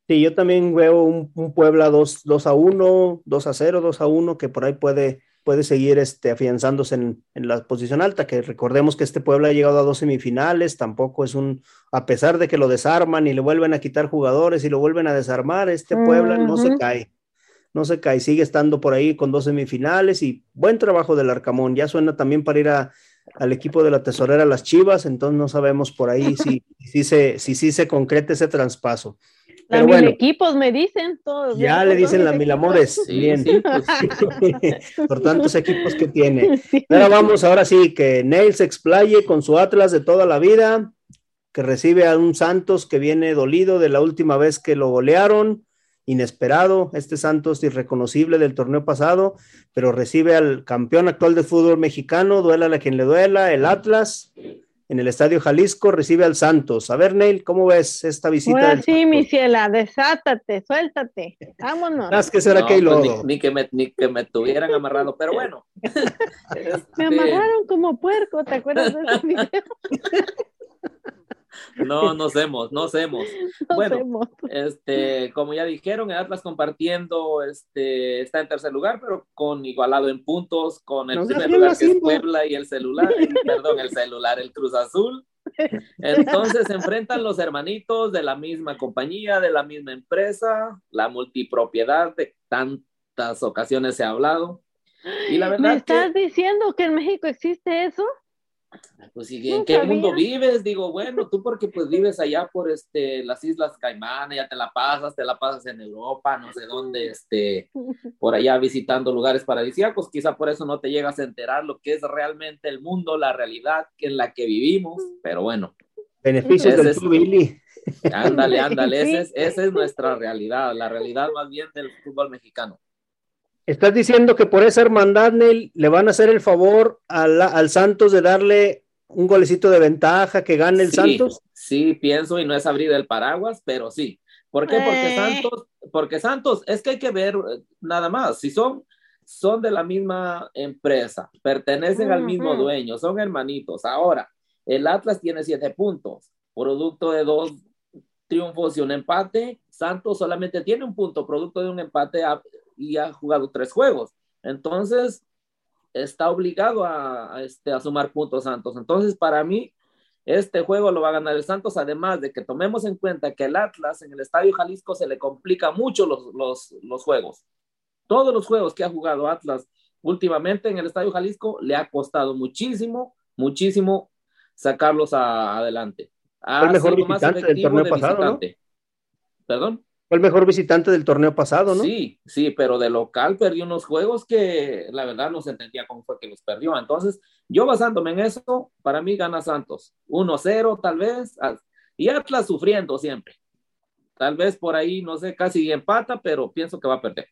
Sí, yo también veo un, un Puebla 2, 2 a 1, 2 a 0, 2 a 1, que por ahí puede, puede seguir este, afianzándose en, en la posición alta, que recordemos que este Puebla ha llegado a dos semifinales, tampoco es un, a pesar de que lo desarman y le vuelven a quitar jugadores y lo vuelven a desarmar, este Puebla no se cae, no se cae, sigue estando por ahí con dos semifinales y buen trabajo del Arcamón, ya suena también para ir a, al equipo de la tesorera Las Chivas, entonces no sabemos por ahí si, si, se, si, sí se concreta ese traspaso. La Pero mil bueno. equipos me dicen todos. Ya le dicen la mil amores. Sí, Bien. sí, pues, Por tantos equipos que tiene. Sí. Ahora vamos, ahora sí, que Neil se explaye con su Atlas de toda la vida, que recibe a un Santos que viene dolido de la última vez que lo golearon, inesperado, este Santos irreconocible del torneo pasado, pero recibe al campeón actual de fútbol mexicano, duela a quien le duela, el Atlas, en el Estadio Jalisco, recibe al Santos. A ver, Neil, ¿cómo ves esta visita? Ahora del sí, mi ciela, desátate, suéltate. Vámonos. Es que será no, que hay pues, ni que me, ni que me tuvieran amarrado, pero bueno. Me Este, amarraron como puerco, ¿te acuerdas de ese video? No, no hacemos, no. No Bueno. Este, como ya dijeron, el Atlas compartiendo, este, está en tercer lugar, pero con igualado en puntos, con el primer lugar que es. Puebla y el celular, perdón, el celular, el Cruz Azul. Entonces se enfrentan los hermanitos de la misma compañía, de la misma empresa, la multipropiedad de tantas ocasiones se ha hablado. Y la ¿Me verdad estás que, diciendo que en México existe eso? Pues, ¿y ¿en qué mundo vives? Digo, bueno, tú porque pues vives allá por este, las Islas Caimán, ya te la pasas, te la pasas en Europa, no sé dónde, este, por allá visitando lugares paradisíacos, quizá por eso no te llegas a enterar lo que es realmente el mundo, la realidad que en la que vivimos, pero bueno, Beneficios del es- Club Billy. ándale, ándale, Sí. esa es, esa es nuestra realidad, la realidad más bien del fútbol mexicano. Estás diciendo que por esa hermandad, Neil, le van a hacer el favor la- al Santos de darle un golecito de ventaja, que gane el Sí, Santos. Sí, pienso y no es abrir el paraguas, pero sí. ¿Por qué? Porque Eh. Santos, porque Santos, es que hay que ver eh, nada más, si son, son de la misma empresa, pertenecen al mismo dueño, son hermanitos. Ahora, el Atlas tiene siete puntos, producto de dos triunfos y un empate. Santos solamente tiene un punto, producto de un empate a- y ha jugado tres juegos. Entonces, está obligado a, a, este, a sumar puntos Santos. Entonces, para mí, este juego lo va a ganar el Santos, además de que tomemos en cuenta que el Atlas en el Estadio Jalisco se le complica mucho los, los, los juegos. Todos los juegos que ha jugado Atlas últimamente en el Estadio Jalisco le ha costado muchísimo, muchísimo sacarlos a- adelante. Ha el mejor sido más efectivo de pasado. ¿Perdón? Fue el mejor visitante del torneo pasado, ¿no? Sí, sí, pero de local perdió unos juegos que la verdad no se entendía cómo fue que los perdió. Entonces, yo basándome en eso, para mí gana Santos. 1-0 tal vez, y Atlas sufriendo siempre. Tal vez por ahí, no sé, casi empata, pero pienso que va a perder.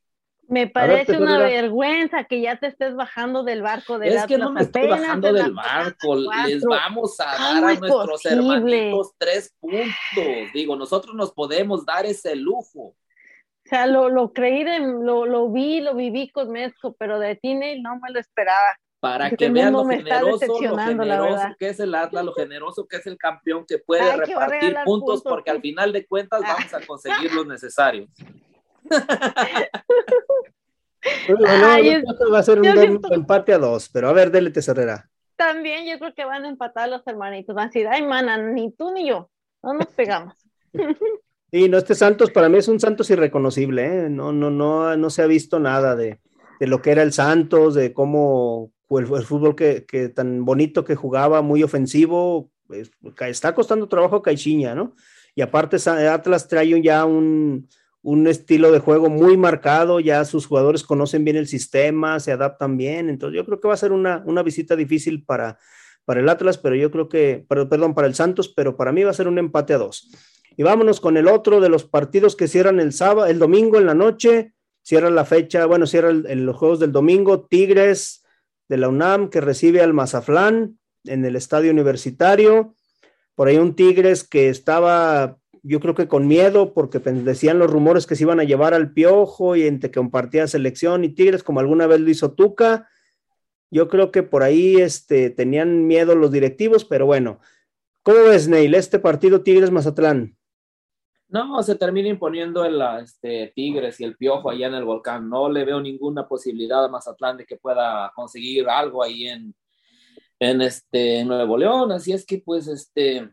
Me parece una vergüenza que ya te estés bajando del barco del es que no Atlas, me estoy bajando del barco, les vamos a ¿Cómo dar a es nuestros posible? hermanitos tres puntos. Digo, nosotros nos podemos dar ese lujo. O sea, lo, lo creí, de- lo, lo vi, lo viví con Mezco, pero de ti Neil, no me lo esperaba. para Este que vean lo generoso, lo generoso que es el Atlas, lo generoso que es el campeón que puede Ay, repartir puntos, puntos. porque al final de cuentas Ah. vamos a conseguir los necesarios. Bueno, Ay, va a ser un em- siento- empate a dos, pero a ver, dele Tesorera. También yo creo que van a empatar los hermanitos. Van a decir, ay, mana, ni tú ni yo. No nos pegamos. Sí, no, este Santos para mí es un Santos irreconocible, ¿eh? No, no, no, no se ha visto nada de, de lo que era el Santos, de cómo el, el fútbol que, que tan bonito que jugaba, muy ofensivo, pues, está costando trabajo a Caixinha, ¿no? Y aparte Atlas trae ya un, un estilo de juego muy marcado, ya sus jugadores conocen bien el sistema, se adaptan bien, entonces yo creo que va a ser una, una visita difícil para, para el Atlas, pero yo creo que, perdón, para el Santos, pero para mí va a ser un empate a dos. Y vámonos con el otro de los partidos que cierran el sábado, el domingo en la noche, cierra la fecha, bueno, cierra el- el- los juegos del domingo, Tigres de la UNAM que recibe al Mazaflán en el estadio universitario. Por ahí un Tigres que estaba, yo creo que con miedo, porque pen- decían los rumores que se iban a llevar al piojo y entre que compartía selección y Tigres, como alguna vez lo hizo Tuca. Yo creo que por ahí este, tenían miedo los directivos, pero bueno. ¿Cómo ves, Neil, este partido Tigres-Mazatlán? No, se termina imponiendo el este, Tigres y el Piojo allá en el volcán. No le veo ninguna posibilidad a Mazatlán de que pueda conseguir algo ahí en, en este en Nuevo León. Así es que, pues, este,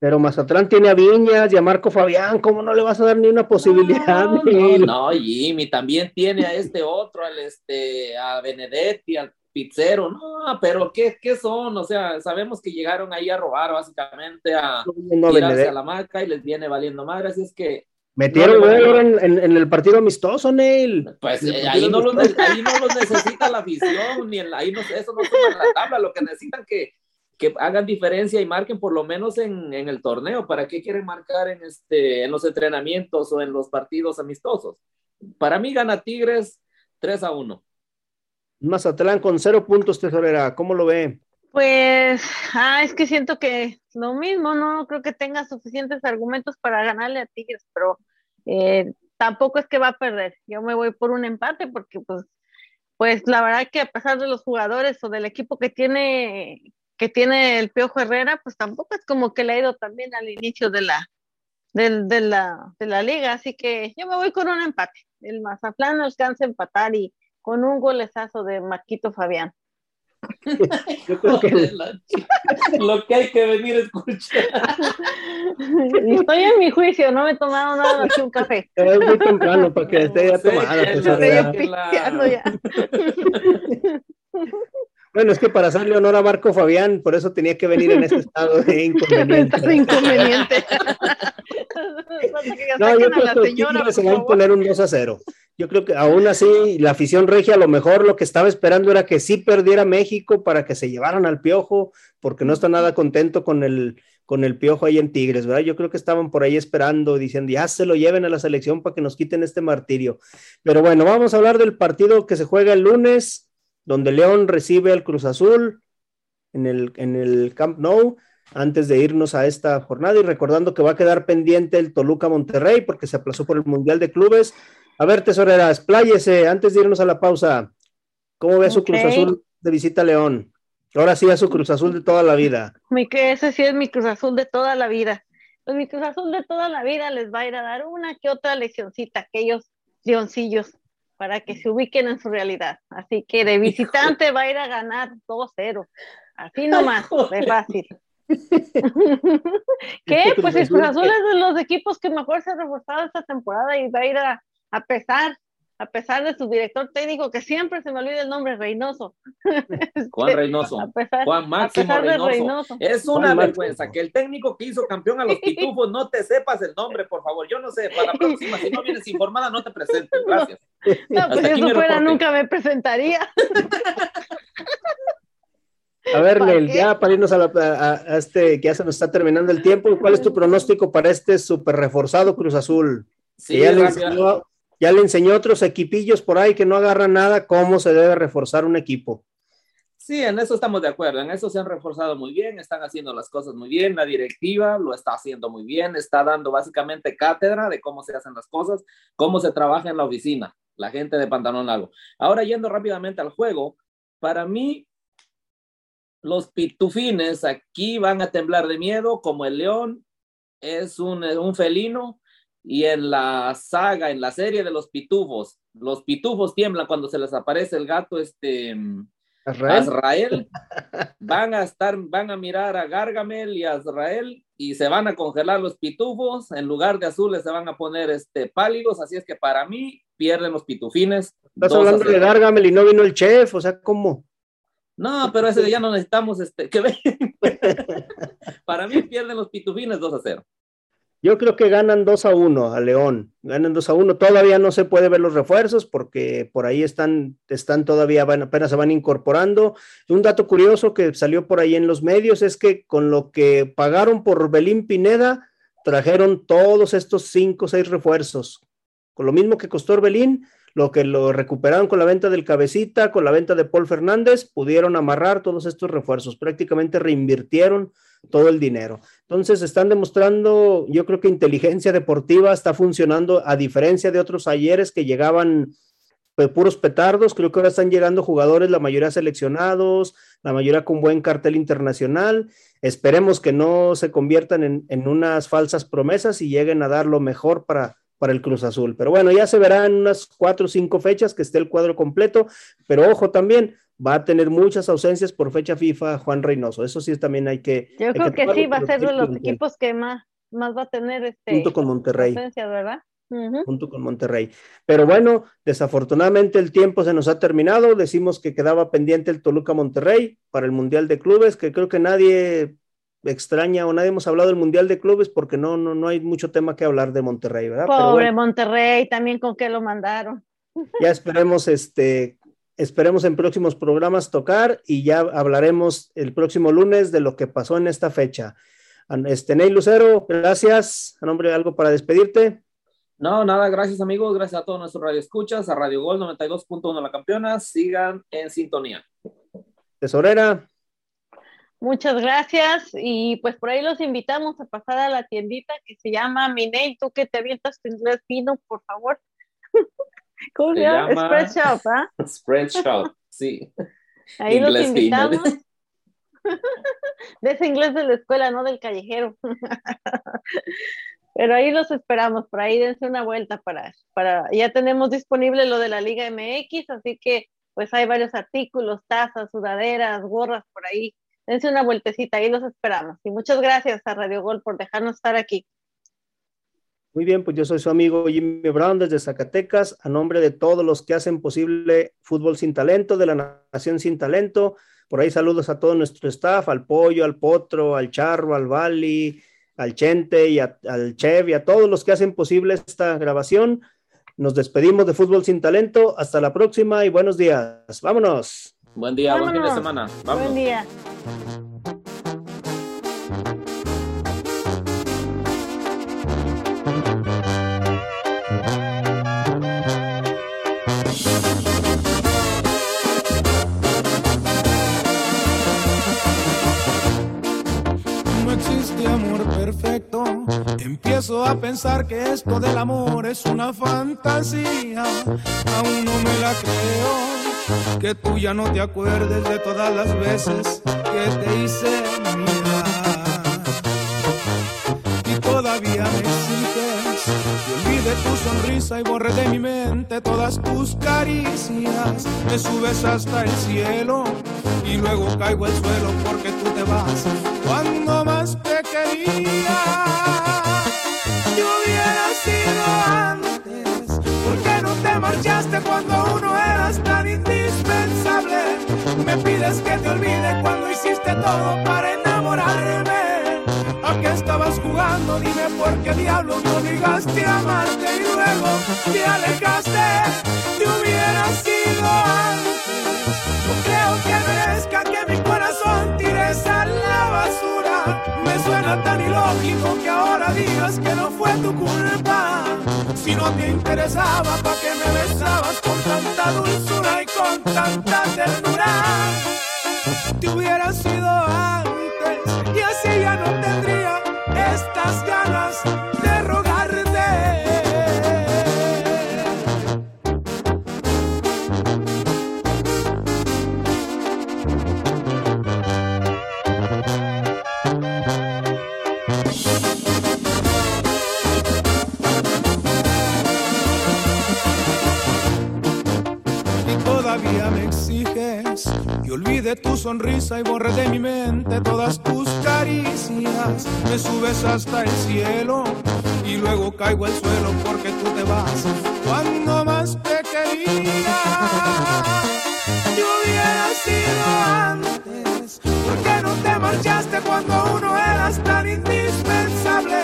Pero Mazatlán tiene a Viñas y a Marco Fabián, ¿cómo no le vas a dar ni una posibilidad? No, no, no, Jimmy, también tiene a este otro, al este, a Benedetti, al Pizzero, no, pero ¿qué, ¿qué son? O sea, sabemos que llegaron ahí a robar básicamente, a No, tirarse a la marca y les viene valiendo madre, así es que, Metieron No, en, en- en el partido amistoso, Neil. pues eh, ahí, no los, ahí no los necesita la afición, ni en la- ahí no, eso no suma en la tabla, lo que necesitan que, que hagan diferencia y marquen por lo menos en, en el torneo, ¿para qué quieren marcar en, este, en los entrenamientos o en los partidos amistosos? Para mí gana Tigres 3 a 1. Mazatlán con cero puntos, tesorera. ¿Cómo lo ve? Pues, ah, es que siento que lo mismo, no creo que tenga suficientes argumentos para ganarle a Tigres, pero eh, tampoco es que va a perder. Yo me voy por un empate porque, pues, pues la verdad que a pesar de los jugadores o del equipo que tiene que tiene el Piojo Herrera, pues tampoco es como que le ha ido también al inicio de la, del- de, la, de la liga, así que yo me voy con un empate. El Mazatlán alcanza a empatar y con un golezazo de Marquito Fabián. Yo creo que Lo que hay que venir a escuchar. Estoy en mi juicio, no me he tomado nada más que un café. es muy temprano para que esté ya tomada. pues, Estoy ya. Bueno, es que para hacerle honor a Marco Fabián, por eso tenía que venir en ese estado de inconveniente. Estás inconveniente. No, yo creo que señora, se va a poner un 2 a 0. Yo creo que aún así la afición regia a lo mejor lo que estaba esperando era que sí perdiera México para que se llevaran al piojo, porque no está nada contento con el, con el piojo ahí en Tigres, ¿verdad? Yo creo que estaban por ahí esperando, diciendo, ya se lo lleven a la selección para que nos quiten este martirio. Pero bueno, vamos a hablar del partido que se juega el lunes, donde León recibe al Cruz Azul en el, en el Camp Nou antes de irnos a esta jornada y recordando que va a quedar pendiente el Toluca Monterrey porque se aplazó por el Mundial de Clubes. A ver, tesorera, expláyese antes de irnos a la pausa. ¿Cómo ve a su Cruz. Azul de visita a León? Ahora sí a su Cruz Azul de toda la vida. Mi que ese sí es mi Cruz Azul de toda la vida. Pues mi Cruz Azul de toda la vida les va a ir a dar una que otra leccioncita, aquellos leoncillos, para que se ubiquen en su realidad. Así que de visitante va a ir a ganar 2-0. Así nomás, de fácil. ¿Qué? Pues el Azul Cruz Azul es de los equipos que mejor se ha reforzado esta temporada y va a ir a, a pesar, a pesar de su director técnico, que siempre se me olvida el nombre, Reynoso. Juan Reynoso. A pesar, Juan a Máximo de Reynoso. Es una Juan vergüenza Máximo. que el técnico que hizo campeón a los pitufos no te sepas el nombre, por favor. Yo no sé, para la próxima, si no vienes informada, no te presentes. Gracias. No, pues si eso fuera, reporte. nunca me presentaría. A ver, ¿Para Nel, qué? ya para irnos a, la- a- a este, que ya se nos está terminando el tiempo, ¿cuál es tu pronóstico para este súper reforzado Cruz Azul? Sí, que ya, le rápida- enseñó, ya le enseñó otros equipillos por ahí que no agarran nada, cómo se debe reforzar un equipo. Sí, en eso estamos de acuerdo. En eso se han reforzado muy bien, están haciendo las cosas muy bien. La directiva lo está haciendo muy bien, está dando básicamente cátedra de cómo se hacen las cosas, cómo se trabaja en la oficina, la gente de pantalón largo. Ahora, yendo rápidamente al juego, para mí, los pitufines aquí van a temblar de miedo, como el león es un, un felino. Y en la saga, en la serie de los pitufos, los pitufos tiemblan cuando se les aparece el gato, este. Azrael. Azrael van a estar, van a mirar a Gargamel y a Azrael y se van a congelar los pitufos, en lugar de azules se van a poner este pálidos, así es que para mí pierden los pitufines. Estás 2 a hablando de 0. Gargamel y no vino el chef, o sea, ¿cómo? No, pero ese ya no necesitamos este que ven. para mí pierden los pitufines 2 a 0. Yo creo que ganan 2 a 1 a León, ganan 2 a 1. Todavía no se puede ver los refuerzos porque por ahí están, están todavía, van, apenas se van incorporando. Un dato curioso que salió por ahí en los medios es que con lo que pagaron por Belín Pineda, trajeron todos estos 5 o 6 refuerzos. Con lo mismo que costó Orbelín, lo que lo recuperaron con la venta del cabecita, con la venta de Paul Fernández, pudieron amarrar todos estos refuerzos, prácticamente reinvirtieron todo el dinero. Entonces están demostrando, yo creo que inteligencia deportiva está funcionando a diferencia de otros ayeres que llegaban pues, puros petardos, creo que ahora están llegando jugadores, la mayoría seleccionados, la mayoría con buen cartel internacional. Esperemos que no se conviertan en, en unas falsas promesas y lleguen a dar lo mejor para, para el Cruz Azul. Pero bueno, ya se verá en unas cuatro o cinco fechas que esté el cuadro completo, pero ojo también, va a tener muchas ausencias por fecha FIFA Juan Reynoso. Eso sí también hay que. Yo hay creo que sí va a ser de los equipos que más, más va a tener este Junto con Monterrey. ausencias, ¿verdad? Junto con Monterrey. Pero bueno, desafortunadamente el tiempo se nos ha terminado. Decimos que quedaba pendiente el Toluca Monterrey para el Mundial de Clubes, que creo que nadie extraña o nadie hemos hablado del Mundial de Clubes porque no, no, no hay mucho tema que hablar de Monterrey, ¿verdad? Pobre bueno, Monterrey, también con qué lo mandaron. ya esperemos este. Esperemos en próximos programas tocar y ya hablaremos el próximo lunes de lo que pasó en esta fecha. Este, Ney Lucero, gracias. A nombre de algo para despedirte. No, nada, gracias amigos, gracias a todos nuestros radioescuchas, a Radio Gol 92.1 La Campeona, sigan en sintonía. Tesorera. Muchas gracias y pues por ahí los invitamos a pasar a la tiendita que se llama Miney. Tú que te avientas tu inglés fino, por favor. ¿Cómo se, llama? llama- Spread Shop, ¿ah? Spread Shop, sí. Ahí los Inglés invitamos. de ese inglés de la escuela, no del callejero. Pero ahí los esperamos, por ahí dense una vuelta para, para, ya tenemos disponible lo de la Liga MX, así que pues hay varios artículos, tazas, sudaderas, gorras por ahí. Dense una vueltecita, ahí los esperamos. Y muchas gracias a Radio Gol por dejarnos estar aquí. Muy bien, pues yo soy su amigo Jimmy Brown desde Zacatecas, a nombre de todos los que hacen posible Fútbol Sin Talento, de la Nación Sin Talento. Por ahí saludos a todo nuestro staff, al Pollo, al Potro, al Charro, al Bali, al Chente y al Chev y a todos los que hacen posible esta grabación. Nos despedimos de Fútbol Sin Talento. Hasta la próxima y buenos días. Vámonos. Buen día, buen fin de Vámonos. semana. Vámonos. Buen día. Empiezo a pensar que esto del amor es una fantasía. Aún no me la creo. Que tú ya no te acuerdes de todas las veces que te hice mirar. Y todavía me exiges que olvide tu sonrisa y borre de mi mente todas tus caricias. Me subes hasta el cielo y luego caigo al suelo porque tú te vas cuando más te quería. Cuando uno eras tan indispensable? Me pides que te olvide cuando hiciste todo para enamorarme. ¿A qué estabas jugando? Dime por qué diablo me obligaste a amarte y luego te alejaste. Te hubiera sido antes. No creo que merezca que mi corazón tires a la basura. Me suena tan ilógico que ahora digas que no fue tu culpa. Si no te interesaba, ¿pa' qué me besabas con tanta dulzura y con tanta ternura? Te hubiera sido antes y así ya no tendría sonrisa y borre de mi mente todas tus caricias. Me subes hasta el cielo y luego caigo al suelo porque tú te vas cuando más te quería. Yo hubiera sido antes, ¿por qué no te marchaste cuando uno eras tan indispensable?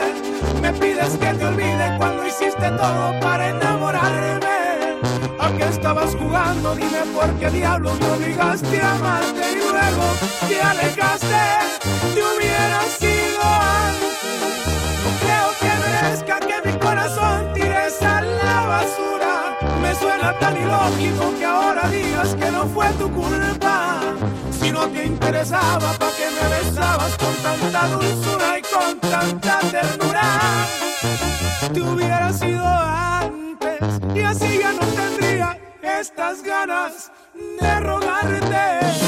Me pides que te olvide cuando hiciste todo para enamorarme. ¿A qué estabas jugando? Dime por qué diablo me obligaste a amarte luego te alejaste. Te hubiera sido antes. No creo que merezca que mi corazón tires a la basura. Me suena tan ilógico que ahora digas que no fue tu culpa. Si no te interesaba, ¿pa' qué me besabas con tanta dulzura y con tanta ternura? Te hubiera sido antes y así ya no tendría estas ganas de rogarte.